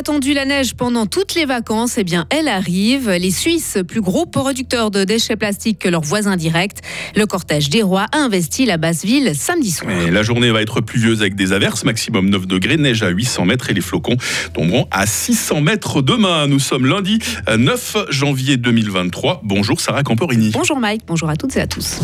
attendu la neige pendant toutes les vacances, eh bien, elle arrive. Les Suisses, plus gros producteurs de déchets plastiques que leurs voisins directs, le cortège des rois a investi la basse ville samedi soir. la journée va être pluvieuse avec des averses, maximum 9 degrés, neige à 800 mètres et les flocons tomberont à 600 mètres demain. Nous sommes lundi 9 janvier 2023. Bonjour Sarah Camporini. Bonjour Mike, bonjour à toutes et à tous.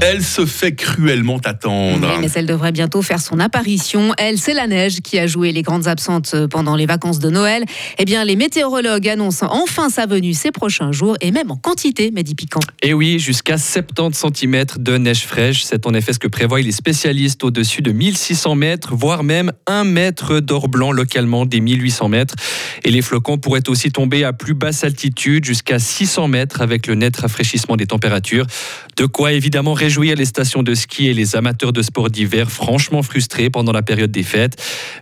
Elle se fait cruellement attendre. mais elle devrait bientôt faire son apparition. Elle, c'est la neige qui a joué les grandes absentes euh, pendant les vacances de Noël. Eh bien, les météorologues annoncent enfin sa venue ces prochains jours et même en quantité, Mehdi Piquant. Et oui, jusqu'à 70 cm de neige fraîche. C'est en effet ce que prévoient les spécialistes au-dessus de 1600 mètres, voire même 1 mètre d'or blanc localement des 1800 mètres. Et les flocons pourraient aussi tomber à plus basse altitude, jusqu'à 600 mètres avec le net rafraîchissement des températures. De quoi évidemment réjouir les stations de ski et les amateurs de sport d'hiver, franchement frustrés pendant la période des fêtes.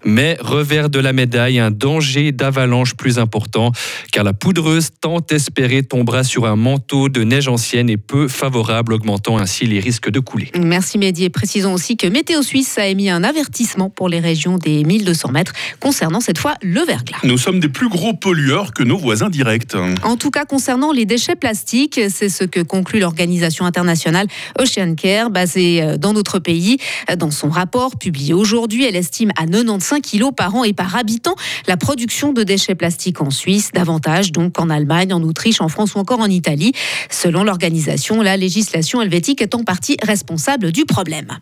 Mais revers de la médaille, un danger d'avalanche plus important, car la poudreuse tant espérée tombera sur un manteau de neige ancienne et peu favorable, augmentant ainsi les risques de couler. Merci Mehdi. précisons aussi que Météo Suisse a émis un avertissement pour les régions des 1200 mètres concernant cette fois le verglas. Nous sommes des plus gros pollueurs que nos voisins directs. En tout cas, concernant les déchets plastiques, c'est ce que conclut l'organisation internationale Ocean Care, basée euh, dans notre pays. Dans son rapport publié aujourd'hui, elle estime à 95 kilos par an et par habitant la production de déchets plastiques en Suisse, davantage donc qu'en Allemagne, en Autriche, en France ou encore en Italie. Selon l'organisation, la législation helvétique est en partie responsable du problème.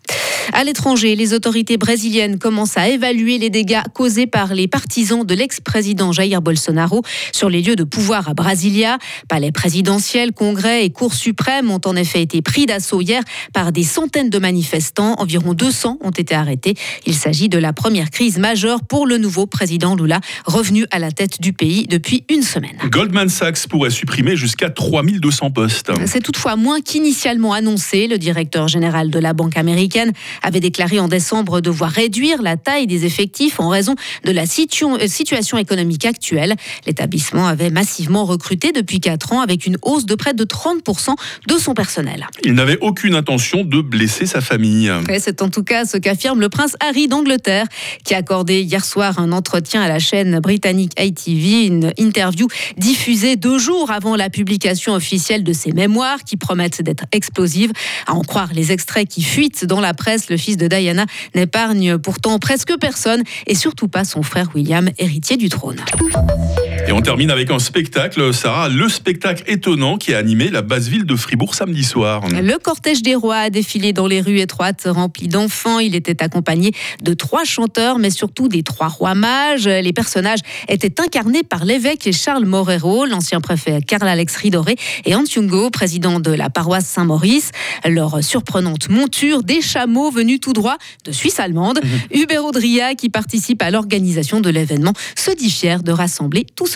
À l'étranger, les autorités brésiliennes commencent à évaluer les dégâts causés par les partisans de l'ex-président Jair Bolsonaro sur les lieux de pouvoir à Brasilia. Palais présidentiel, congrès et cour suprême ont en effet été pris d'assaut hier par des centaines de manifestants. Environ 200 ont été arrêtés. Il s'agit de la première crise majeure pour le nouveau président Lula, revenu à la tête du pays depuis une semaine. Goldman Sachs pourrait supprimer jusqu'à 3200 postes. C'est toutefois moins qu'initialement annoncé. Le directeur général de la banque américaine avait déclaré en décembre devoir réduire la taille des effectifs en raison de la euh, situation économique actuelle. L'établissement avait massivement recruté depuis 4 ans avec une hausse de près de 30% de son personnel. Il n'avait aucune intention de blesser sa famille. C'est en tout cas ce qu'affirme le prince Harry d'Angleterre, qui a accordé hier soir un entretien à la chaîne britannique ITV, une interview diffusée deux jours avant la publication officielle de ses mémoires qui promettent d'être explosives. À en croire les extraits qui fuitent dans la presse, le fils de Diana n'épargne pourtant presque personne et surtout pas son frère William, héritier du trône. Et on termine avec un spectacle, Sarah, le spectacle étonnant qui a animé la basse ville de Fribourg samedi soir. Le cortège des rois a défilé dans les rues étroites remplies d'enfants. Il était accompagné de trois chanteurs, mais surtout des trois rois mages. Les personnages étaient incarnés par l'évêque Charles Morero, l'ancien préfet Karl Alex Ridoré et Antiungo, président de la paroisse Saint-Maurice. Leur surprenante monture, des chameaux venus tout droit de Suisse allemande. Mhm. Hubert Audria, qui participe à l'organisation de l'événement, se dit fier de rassembler tout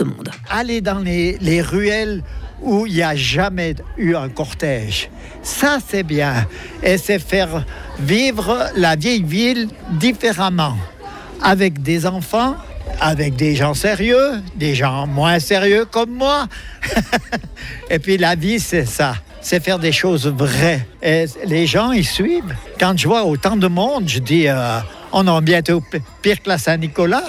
Aller dans les, les ruelles où il n'y a jamais eu un cortège. Ça, c'est bien. Et c'est faire vivre la vieille ville différemment. Avec des enfants, avec des gens sérieux, des gens moins sérieux comme moi. Et puis la vie, c'est ça. C'est faire des choses vraies. Et les gens, ils suivent. Quand je vois autant de monde, je dis, euh, on a bientôt pire que la Saint-Nicolas.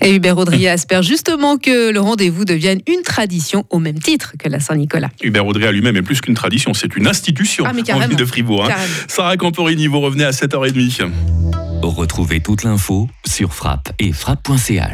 Et Hubert Audrier espère justement que le rendez-vous devienne une tradition au même titre que la Saint-Nicolas. Hubert Audrier lui-même est plus qu'une tradition, c'est une institution ah, en ville de Fribourg. Hein. Sarah Camporini, vous revenez à 7h30. Retrouvez toute l'info sur frappe et frappe.ch.